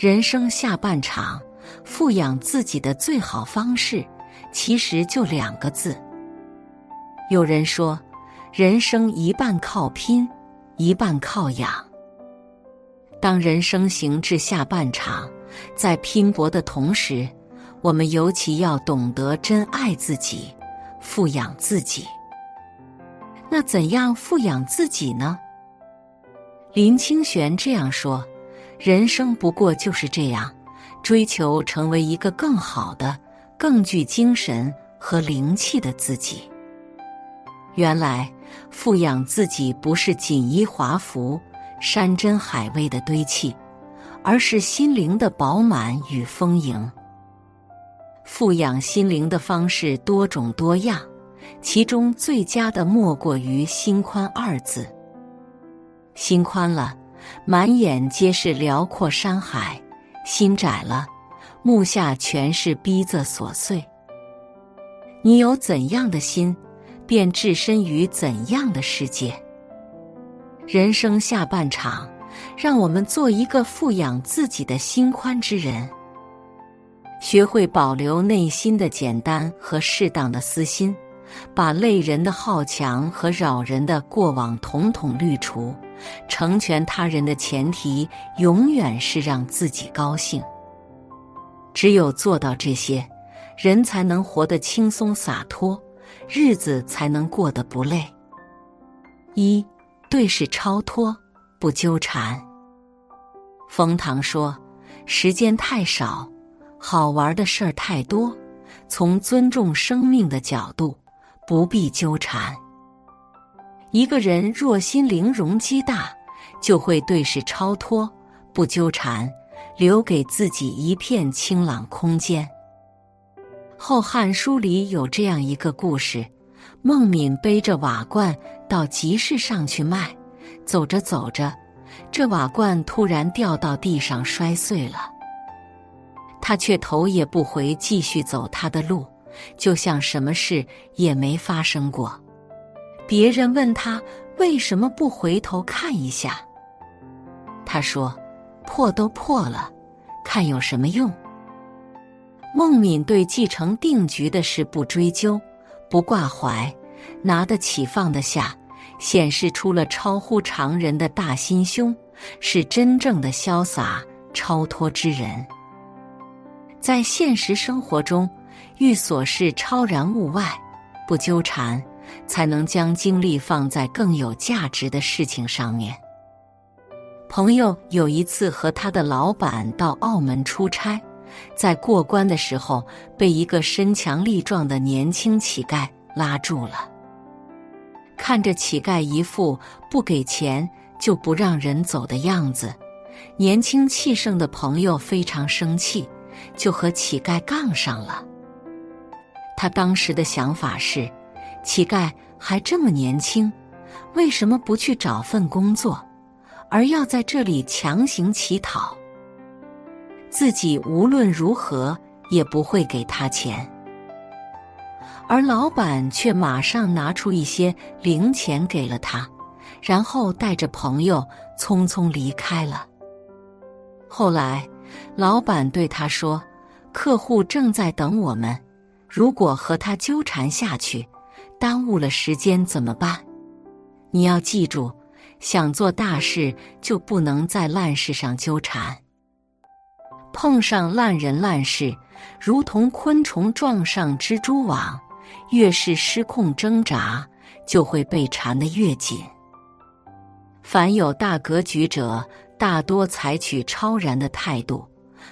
人生下半场，富养自己的最好方式，其实就两个字。有人说，人生一半靠拼，一半靠养。当人生行至下半场，在拼搏的同时，我们尤其要懂得珍爱自己，富养自己。那怎样富养自己呢？林清玄这样说：“人生不过就是这样，追求成为一个更好的、更具精神和灵气的自己。原来，富养自己不是锦衣华服、山珍海味的堆砌，而是心灵的饱满与丰盈。富养心灵的方式多种多样，其中最佳的莫过于‘心宽’二字。”心宽了，满眼皆是辽阔山海；心窄了，目下全是逼仄琐碎。你有怎样的心，便置身于怎样的世界。人生下半场，让我们做一个富养自己的心宽之人，学会保留内心的简单和适当的私心，把累人的好强和扰人的过往统统滤除。成全他人的前提，永远是让自己高兴。只有做到这些，人才能活得轻松洒脱，日子才能过得不累。一对事超脱，不纠缠。冯唐说：“时间太少，好玩的事儿太多，从尊重生命的角度，不必纠缠。”一个人若心灵容积大，就会对事超脱，不纠缠，留给自己一片清朗空间。《后汉书》里有这样一个故事：孟敏背着瓦罐到集市上去卖，走着走着，这瓦罐突然掉到地上摔碎了。他却头也不回，继续走他的路，就像什么事也没发生过。别人问他为什么不回头看一下，他说：“破都破了，看有什么用？”孟敏对继承定局的事不追究、不挂怀，拿得起放得下，显示出了超乎常人的大心胸，是真正的潇洒超脱之人。在现实生活中，遇琐事超然物外，不纠缠。才能将精力放在更有价值的事情上面。朋友有一次和他的老板到澳门出差，在过关的时候被一个身强力壮的年轻乞丐拉住了。看着乞丐一副不给钱就不让人走的样子，年轻气盛的朋友非常生气，就和乞丐杠上了。他当时的想法是。乞丐还这么年轻，为什么不去找份工作，而要在这里强行乞讨？自己无论如何也不会给他钱，而老板却马上拿出一些零钱给了他，然后带着朋友匆匆离开了。后来，老板对他说：“客户正在等我们，如果和他纠缠下去。”耽误了时间怎么办？你要记住，想做大事就不能在烂事上纠缠。碰上烂人烂事，如同昆虫撞上蜘蛛网，越是失控挣扎，就会被缠得越紧。凡有大格局者，大多采取超然的态度，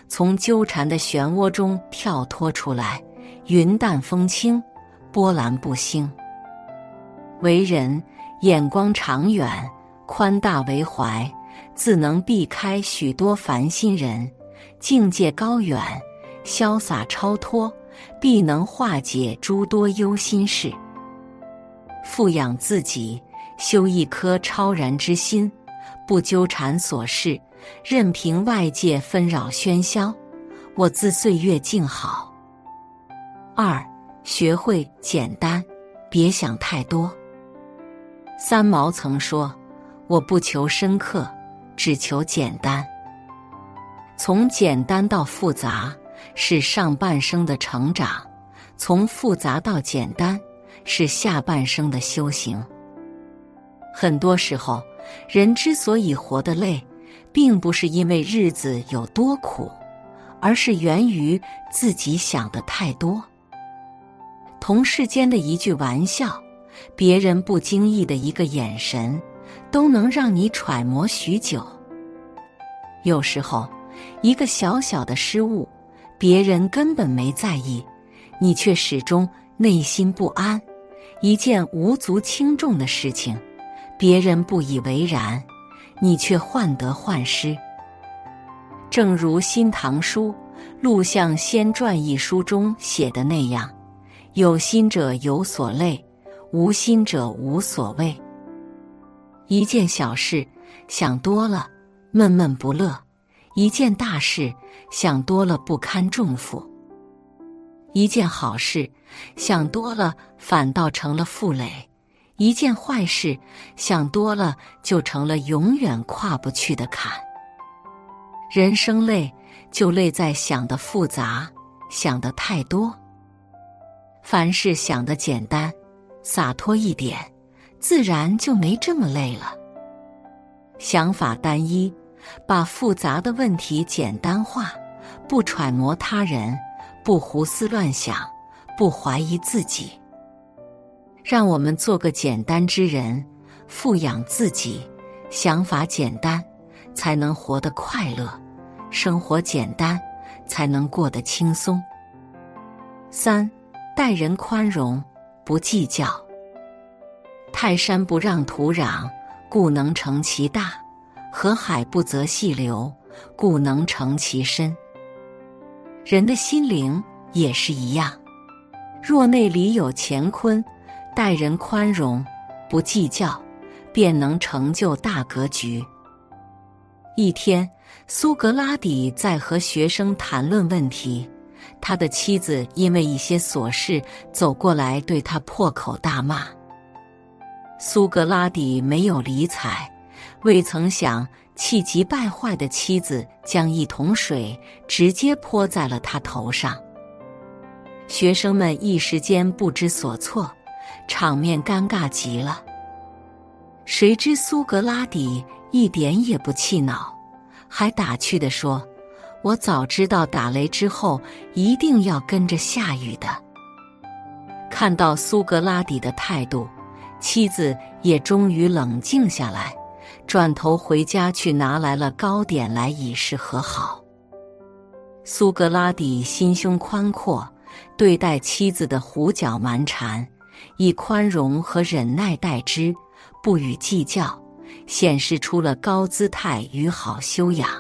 从纠缠的漩涡中跳脱出来，云淡风轻。波澜不兴，为人眼光长远，宽大为怀，自能避开许多烦心人；境界高远，潇洒超脱，必能化解诸多忧心事。富养自己，修一颗超然之心，不纠缠琐事，任凭外界纷扰喧嚣，我自岁月静好。二。学会简单，别想太多。三毛曾说：“我不求深刻，只求简单。”从简单到复杂是上半生的成长，从复杂到简单是下半生的修行。很多时候，人之所以活得累，并不是因为日子有多苦，而是源于自己想的太多。同事间的一句玩笑，别人不经意的一个眼神，都能让你揣摩许久。有时候，一个小小的失误，别人根本没在意，你却始终内心不安；一件无足轻重的事情。别人不以为然，你却患得患失。正如《新唐书·陆象先传》一书中写的那样：“有心者有所累，无心者无所谓。”一件小事想多了，闷闷不乐；一件大事想多了，不堪重负；一件好事想多了，反倒成了负累。一件坏事想多了，就成了永远跨不去的坎。人生累，就累在想的复杂，想的太多。凡事想的简单、洒脱一点，自然就没这么累了。想法单一，把复杂的问题简单化，不揣摩他人，不胡思乱想，不怀疑自己。让我们做个简单之人，富养自己，想法简单，才能活得快乐；生活简单，才能过得轻松。三，待人宽容，不计较。泰山不让土壤，故能成其大；河海不择细流，故能成其深。人的心灵也是一样，若内里有乾坤。待人宽容，不计较，便能成就大格局。一天，苏格拉底在和学生谈论问题，他的妻子因为一些琐事走过来，对他破口大骂。苏格拉底没有理睬，未曾想气急败坏的妻子将一桶水直接泼在了他头上。学生们一时间不知所措。场面尴尬极了。谁知苏格拉底一点也不气恼，还打趣地说：“我早知道打雷之后一定要跟着下雨的。”看到苏格拉底的态度，妻子也终于冷静下来，转头回家去拿来了糕点来以示和好。苏格拉底心胸宽阔，对待妻子的胡搅蛮缠。以宽容和忍耐待之，不予计较，显示出了高姿态与好修养。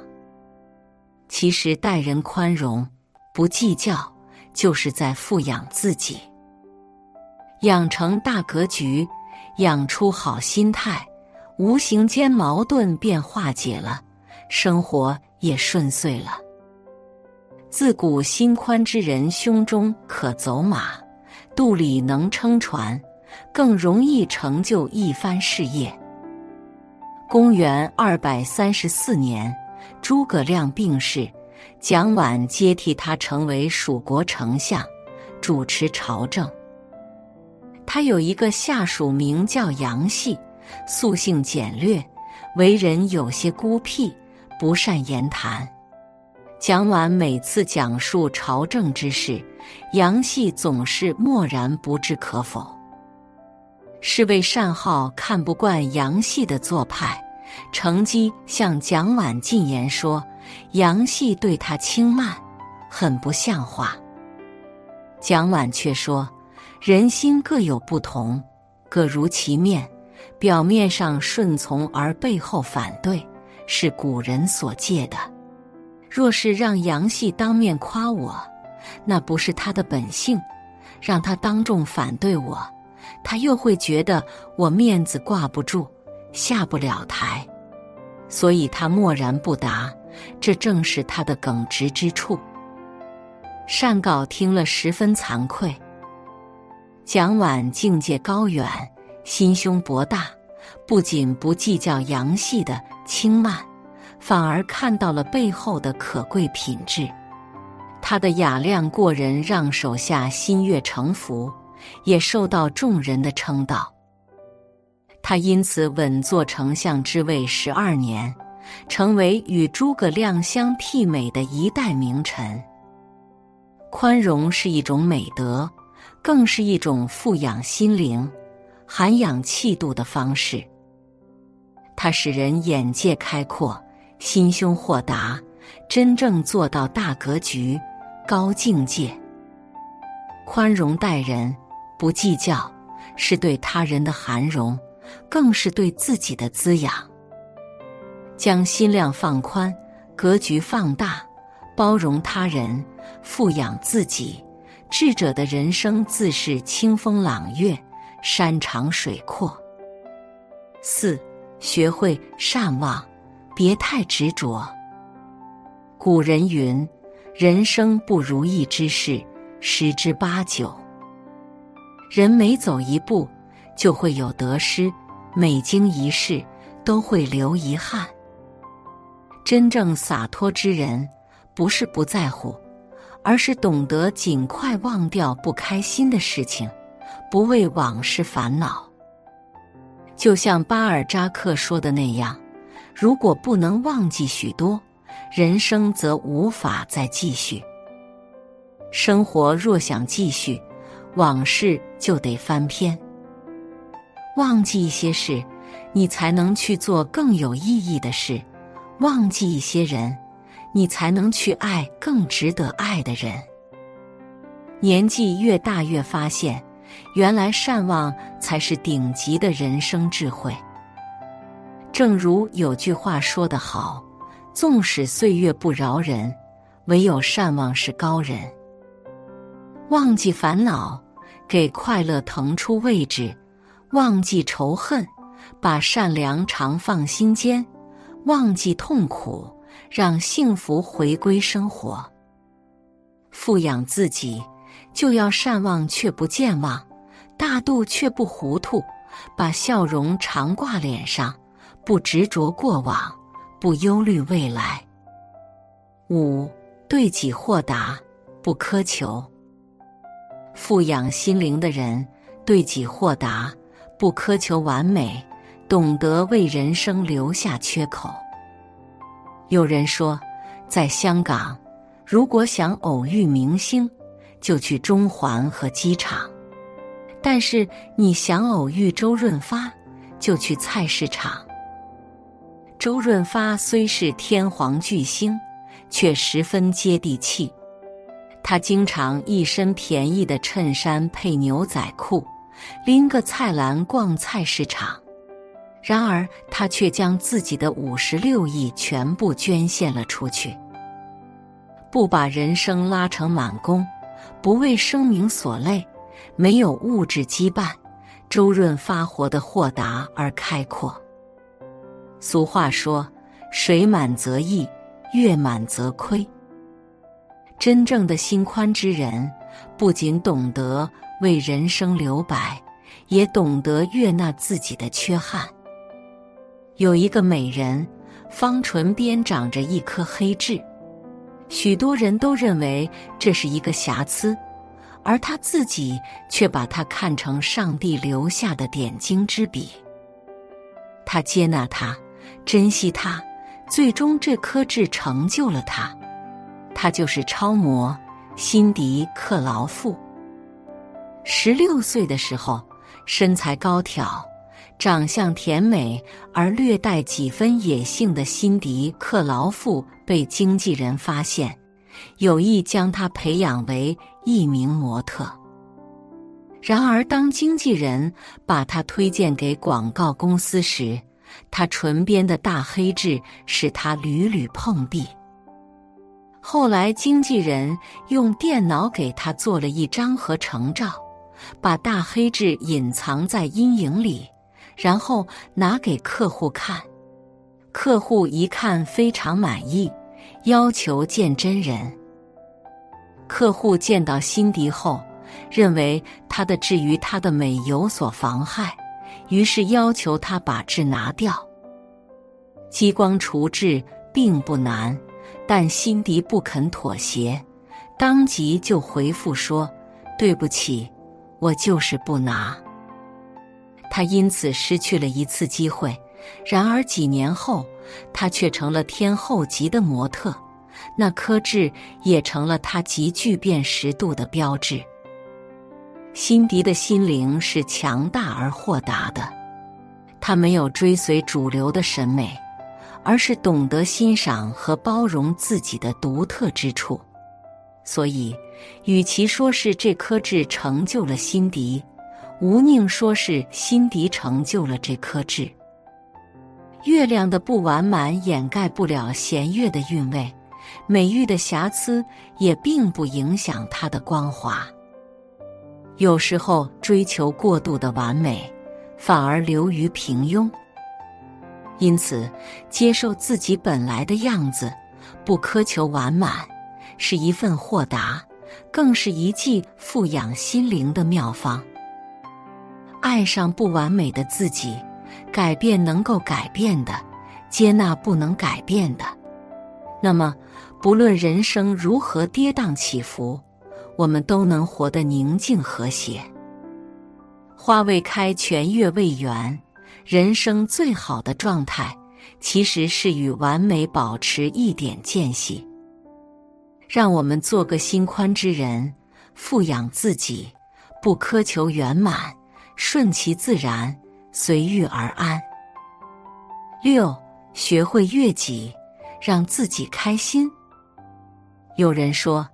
其实待人宽容，不计较，就是在富养自己，养成大格局，养出好心态，无形间矛盾便化解了，生活也顺遂了。自古心宽之人，胸中可走马。肚里能撑船，更容易成就一番事业。公元二百三十四年，诸葛亮病逝，蒋琬接替他成为蜀国丞相，主持朝政。他有一个下属名叫杨戏，素性简略，为人有些孤僻，不善言谈。蒋琬每次讲述朝政之事，杨戏总是默然不置可否。侍卫单浩看不惯杨戏的做派，乘机向蒋琬进言说：“杨戏对他轻慢，很不像话。”蒋琬却说：“人心各有不同，各如其面，表面上顺从而背后反对，是古人所戒的。”若是让杨戏当面夸我，那不是他的本性；让他当众反对我，他又会觉得我面子挂不住，下不了台。所以他默然不答，这正是他的耿直之处。善稿听了十分惭愧。蒋琬境界高远，心胸博大，不仅不计较杨戏的轻慢。反而看到了背后的可贵品质。他的雅量过人，让手下心悦诚服，也受到众人的称道。他因此稳坐丞相之位十二年，成为与诸葛亮相媲美的一代名臣。宽容是一种美德，更是一种富养心灵、涵养气度的方式。它使人眼界开阔，心胸豁达，真正做到大格局、高境界。宽容待人，不计较，是对他人的涵容，更是对自己的滋养。将心量放宽，格局放大，包容他人。富养自己，智者的人生自是清风朗月、山长水阔。四，学会善忘，别太执着。古人云：“人生不如意之事十之八九。”人每走一步，就会有得失；每经一事，都会留遗憾。真正洒脱之人，不是不在乎。而是懂得尽快忘掉不开心的事情，不为往事烦恼。就像巴尔扎克说的那样：“如果不能忘记许多，人生则无法再继续。生活若想继续，往事就得翻篇。忘记一些事，你才能去做更有意义的事；忘记一些人。”你才能去爱更值得爱的人。年纪越大，越发现，原来善忘才是顶级的人生智慧。正如有句话说得好：“纵使岁月不饶人，唯有善忘是高人。”忘记烦恼，给快乐腾出位置；忘记仇恨，把善良常放心间；忘记痛苦。让幸福回归生活。富养自己，就要善忘却不健忘，大度却不糊涂，把笑容常挂脸上，不执着过往，不忧虑未来。五对己豁达，不苛求。富养心灵的人，对己豁达，不苛求完美，懂得为人生留下缺口。有人说，在香港，如果想偶遇明星，就去中环和机场；但是你想偶遇周润发，就去菜市场。周润发虽是天皇巨星，却十分接地气。他经常一身便宜的衬衫配牛仔裤，拎个菜篮逛菜市场。然而，他却将自己的五十六亿全部捐献了出去，不把人生拉成满弓，不为声名所累，没有物质羁绊。周润发活得豁达而开阔。俗话说：“水满则溢，月满则亏。”真正的心宽之人，不仅懂得为人生留白，也懂得悦纳自己的缺憾。有一个美人，方唇边长着一颗黑痣，许多人都认为这是一个瑕疵，而她自己却把它看成上帝留下的点睛之笔。他接纳它，珍惜它，最终这颗痣成就了他。他就是超模辛迪·克劳馥。十六岁的时候，身材高挑。长相甜美而略带几分野性的辛迪·克劳馥被经纪人发现，有意将她培养为一名模特。然而，当经纪人把她推荐给广告公司时，她唇边的大黑痣使她屡屡碰壁。后来，经纪人用电脑给她做了一张合成照，把大黑痣隐藏在阴影里。然后拿给客户看，客户一看非常满意，要求见真人。客户见到辛迪后，认为他的痣与他的美有所妨害，于是要求他把痣拿掉。激光除痣并不难，但辛迪不肯妥协，当即就回复说：“对不起，我就是不拿。”他因此失去了一次机会。然而几年后，他却成了天后级的模特，那颗痣也成了他极具辨识度的标志。辛迪的心灵是强大而豁达的，他没有追随主流的审美，而是懂得欣赏和包容自己的独特之处。所以，与其说是这颗痣成就了辛迪，吴宁说是辛迪成就了这颗痣。月亮的不完满掩盖不了弦月的韵味，美玉的瑕疵也并不影响它的光华。有时候追求过度的完美，反而流于平庸。因此，接受自己本来的样子，不苛求完满，是一份豁达，更是一剂富养心灵的妙方。爱上不完美的自己。改变能够改变的，接纳不能改变的。那么，不论人生如何跌宕起伏，我们都能活得宁静和谐。花未开，全月未圆。人生最好的状态，其实是与完美保持一点间隙。让我们做个心宽之人，富养自己，不苛求圆满，顺其自然。随遇而安。六，学会悦己，让自己开心。有人说，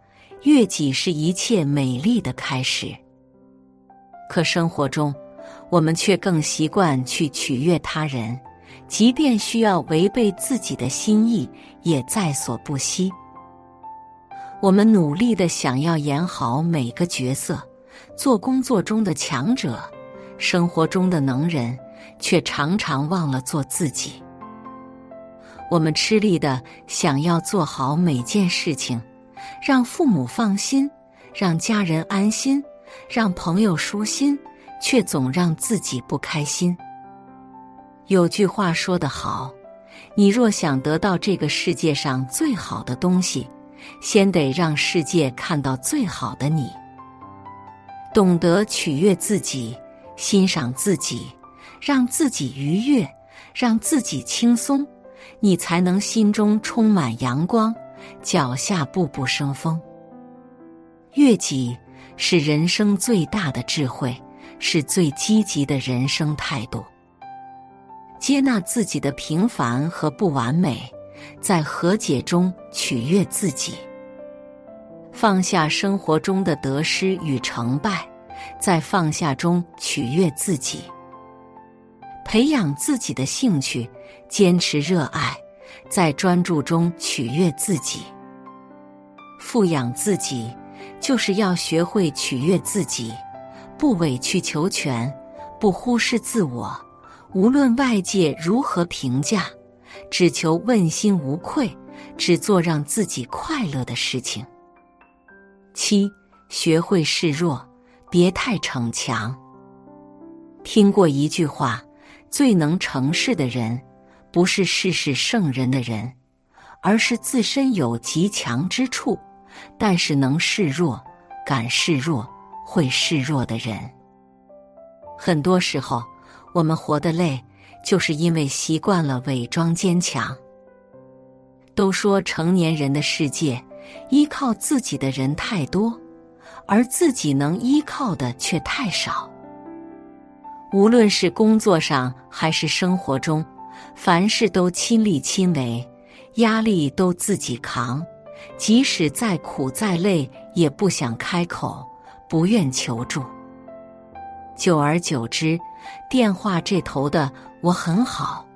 悦己是一切美丽的开始。可生活中，我们却更习惯去取悦他人，即便需要违背自己的心意，也在所不惜。我们努力的想要演好每个角色，做工作中的强者。生活中的能人，却常常忘了做自己。我们吃力的想要做好每件事情，让父母放心，让家人安心，让朋友舒心，却总让自己不开心。有句话说得好：“你若想得到这个世界上最好的东西，先得让世界看到最好的你。”懂得取悦自己。欣赏自己，让自己愉悦，让自己轻松，你才能心中充满阳光，脚下步步生风。悦己是人生最大的智慧，是最积极的人生态度。接纳自己的平凡和不完美，在和解中取悦自己，放下生活中的得失与成败。在放下中取悦自己，培养自己的兴趣，坚持热爱，在专注中取悦自己。富养自己，就是要学会取悦自己，不委曲求全，不忽视自我。无论外界如何评价，只求问心无愧，只做让自己快乐的事情。七，学会示弱。别太逞强。听过一句话：最能成事的人，不是事事胜人的人，而是自身有极强之处，但是能示弱、敢示弱、会示弱的人。很多时候，我们活得累，就是因为习惯了伪装坚强。都说成年人的世界，依靠自己的人太多。而自己能依靠的却太少。无论是工作上还是生活中，凡事都亲力亲为，压力都自己扛，即使再苦再累，也不想开口，不愿求助。久而久之，电话这头的“我很好”，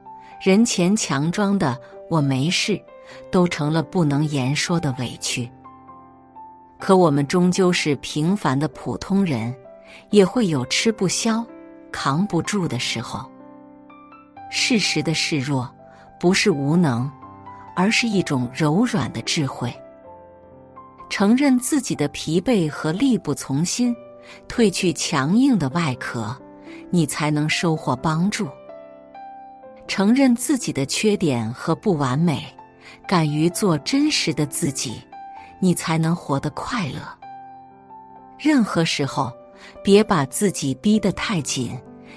人前强装的“我没事”，都成了不能言说的委屈。可我们终究是平凡的普通人，也会有吃不消、扛不住的时候。适时的示弱，不是无能，而是一种柔软的智慧。承认自己的疲惫和力不从心，褪去强硬的外壳，你才能收获帮助。承认自己的缺点和不完美，敢于做真实的自己，你才能活得快乐。任何时候，别把自己逼得太紧，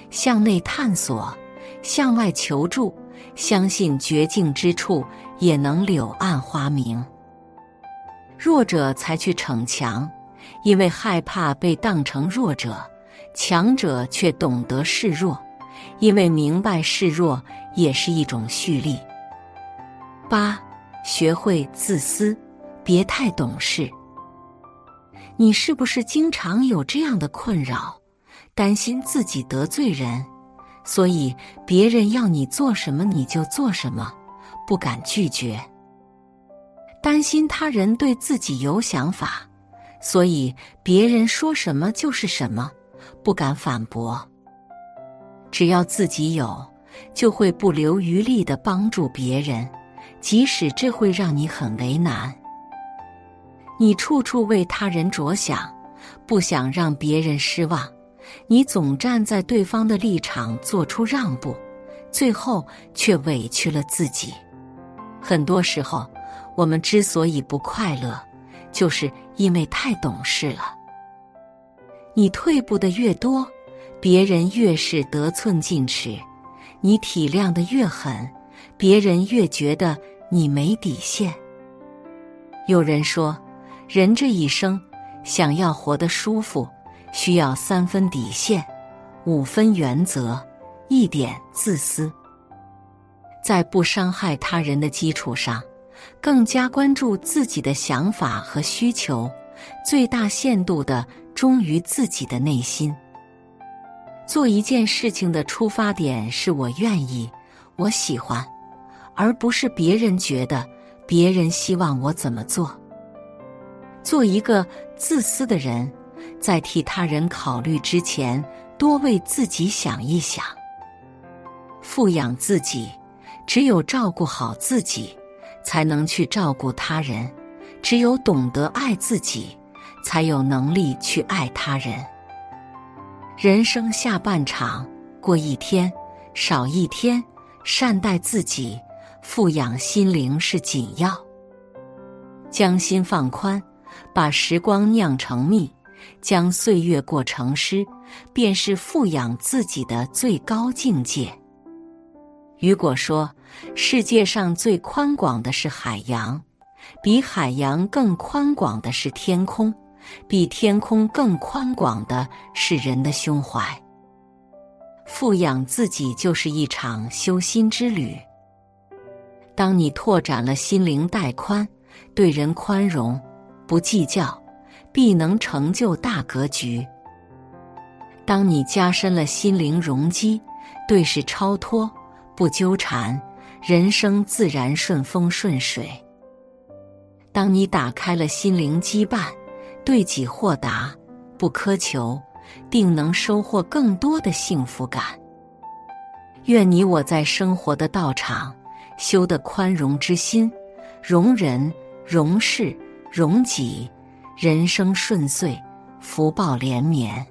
向内探索，向外求助，相信绝境之处也能柳暗花明。弱者才去逞强，因为害怕被当成弱者；强者却懂得示弱，因为明白示弱也是一种蓄力。八，学会自私，别太懂事。你是不是经常有这样的困扰？担心自己得罪人，所以别人要你做什么你就做什么，不敢拒绝；担心他人对自己有想法，所以别人说什么就是什么，不敢反驳。只要自己有，就会不留余力的帮助别人，即使这会让你很为难。你处处为他人着想，不想让别人失望，你总站在对方的立场做出让步，最后却委屈了自己。很多时候，我们之所以不快乐，就是因为太懂事了。你退步的越多，别人越是得寸进尺；你体谅的越狠，别人越觉得你没底线。有人说。人这一生，想要活得舒服，需要三分底线，五分原则，一点自私。在不伤害他人的基础上，更加关注自己的想法和需求，最大限度的忠于自己的内心。做一件事情的出发点是我愿意，我喜欢，而不是别人觉得，别人希望我怎么做。做一个自私的人，在替他人考虑之前，多为自己想一想。富养自己，只有照顾好自己，才能去照顾他人；只有懂得爱自己，才有能力去爱他人。人生下半场，过一天少一天，善待自己，富养心灵是紧要。将心放宽。把时光酿成蜜，将岁月过成诗，便是富养自己的最高境界。雨果说：“世界上最宽广的是海洋，比海洋更宽广的是天空，比天空更宽广的是人的胸怀。富养自己就是一场修心之旅。当你拓展了心灵带宽，对人宽容。”不计较，必能成就大格局。当你加深了心灵容积，对事超脱，不纠缠，人生自然顺风顺水。当你打开了心灵羁绊，对己豁达，不苛求，定能收获更多的幸福感。愿你我在生活的道场，修得宽容之心，容人，容事。容己，人生顺遂，福报连绵。